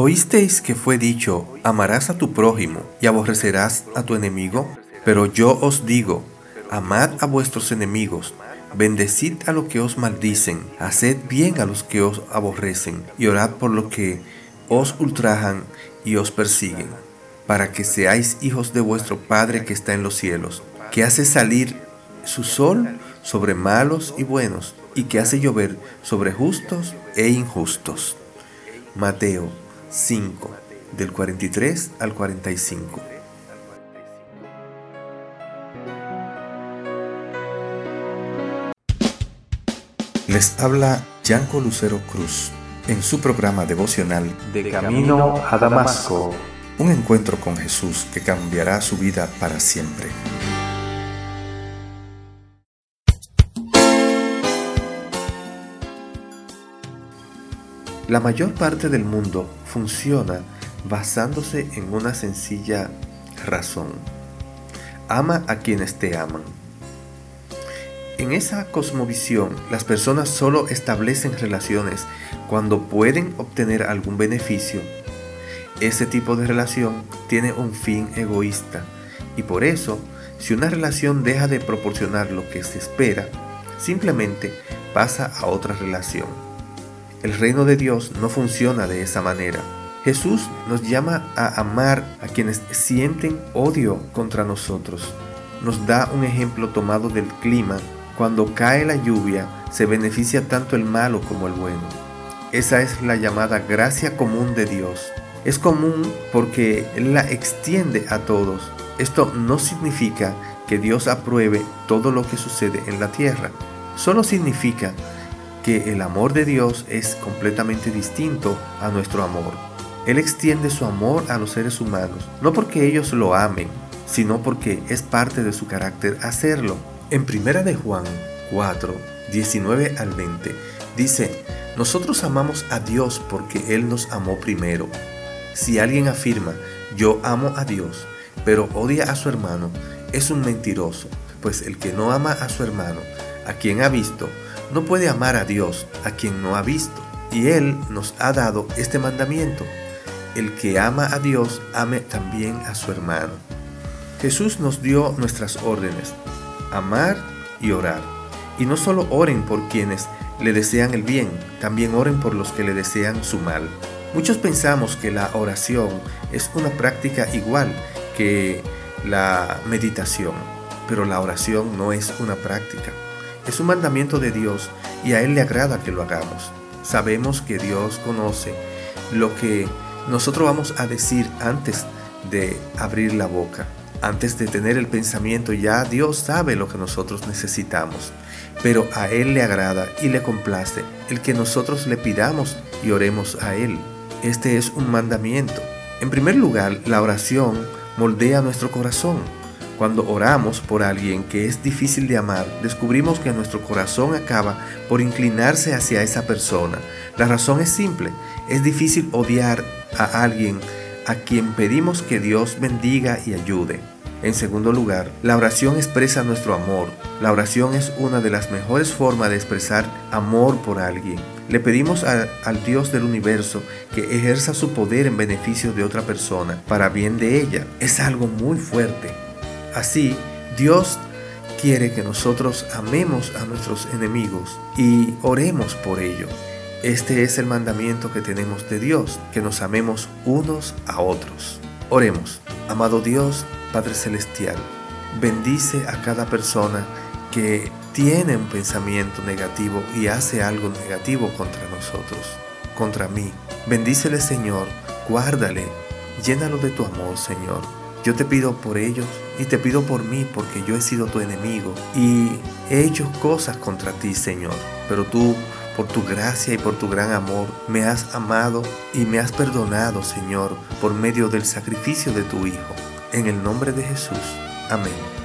Oísteis que fue dicho, amarás a tu prójimo y aborrecerás a tu enemigo, pero yo os digo, amad a vuestros enemigos, bendecid a los que os maldicen, haced bien a los que os aborrecen, y orad por los que os ultrajan y os persiguen, para que seáis hijos de vuestro Padre que está en los cielos, que hace salir su sol sobre malos y buenos, y que hace llover sobre justos e injustos. Mateo 5, del 43 al 45. Les habla Yanko Lucero Cruz en su programa devocional De Camino a Damasco. Un encuentro con Jesús que cambiará su vida para siempre. La mayor parte del mundo funciona basándose en una sencilla razón. Ama a quienes te aman. En esa cosmovisión, las personas solo establecen relaciones cuando pueden obtener algún beneficio. Ese tipo de relación tiene un fin egoísta y por eso, si una relación deja de proporcionar lo que se espera, simplemente pasa a otra relación. El reino de Dios no funciona de esa manera. Jesús nos llama a amar a quienes sienten odio contra nosotros. Nos da un ejemplo tomado del clima cuando cae la lluvia, se beneficia tanto el malo como el bueno. Esa es la llamada gracia común de Dios. Es común porque Él la extiende a todos. Esto no significa que Dios apruebe todo lo que sucede en la tierra. Solo significa que el amor de Dios es completamente distinto a nuestro amor. Él extiende su amor a los seres humanos, no porque ellos lo amen, sino porque es parte de su carácter hacerlo. En Primera de Juan 4, 19 al 20 dice, nosotros amamos a Dios porque Él nos amó primero. Si alguien afirma, yo amo a Dios, pero odia a su hermano, es un mentiroso, pues el que no ama a su hermano, a quien ha visto, no puede amar a Dios, a quien no ha visto. Y Él nos ha dado este mandamiento. El que ama a Dios, ame también a su hermano. Jesús nos dio nuestras órdenes, amar y orar. Y no solo oren por quienes le desean el bien, también oren por los que le desean su mal. Muchos pensamos que la oración es una práctica igual que la meditación, pero la oración no es una práctica. Es un mandamiento de Dios y a Él le agrada que lo hagamos. Sabemos que Dios conoce lo que nosotros vamos a decir antes de abrir la boca. Antes de tener el pensamiento ya Dios sabe lo que nosotros necesitamos, pero a Él le agrada y le complace el que nosotros le pidamos y oremos a Él. Este es un mandamiento. En primer lugar, la oración moldea nuestro corazón. Cuando oramos por alguien que es difícil de amar, descubrimos que nuestro corazón acaba por inclinarse hacia esa persona. La razón es simple, es difícil odiar a alguien a quien pedimos que Dios bendiga y ayude. En segundo lugar, la oración expresa nuestro amor. La oración es una de las mejores formas de expresar amor por alguien. Le pedimos al Dios del universo que ejerza su poder en beneficio de otra persona, para bien de ella. Es algo muy fuerte. Así, Dios quiere que nosotros amemos a nuestros enemigos y oremos por ellos. Este es el mandamiento que tenemos de Dios, que nos amemos unos a otros. Oremos, amado Dios, Padre Celestial, bendice a cada persona que tiene un pensamiento negativo y hace algo negativo contra nosotros, contra mí. Bendícele Señor, guárdale, llénalo de tu amor Señor. Yo te pido por ellos y te pido por mí porque yo he sido tu enemigo y he hecho cosas contra ti Señor, pero tú por tu gracia y por tu gran amor, me has amado y me has perdonado, Señor, por medio del sacrificio de tu Hijo. En el nombre de Jesús. Amén.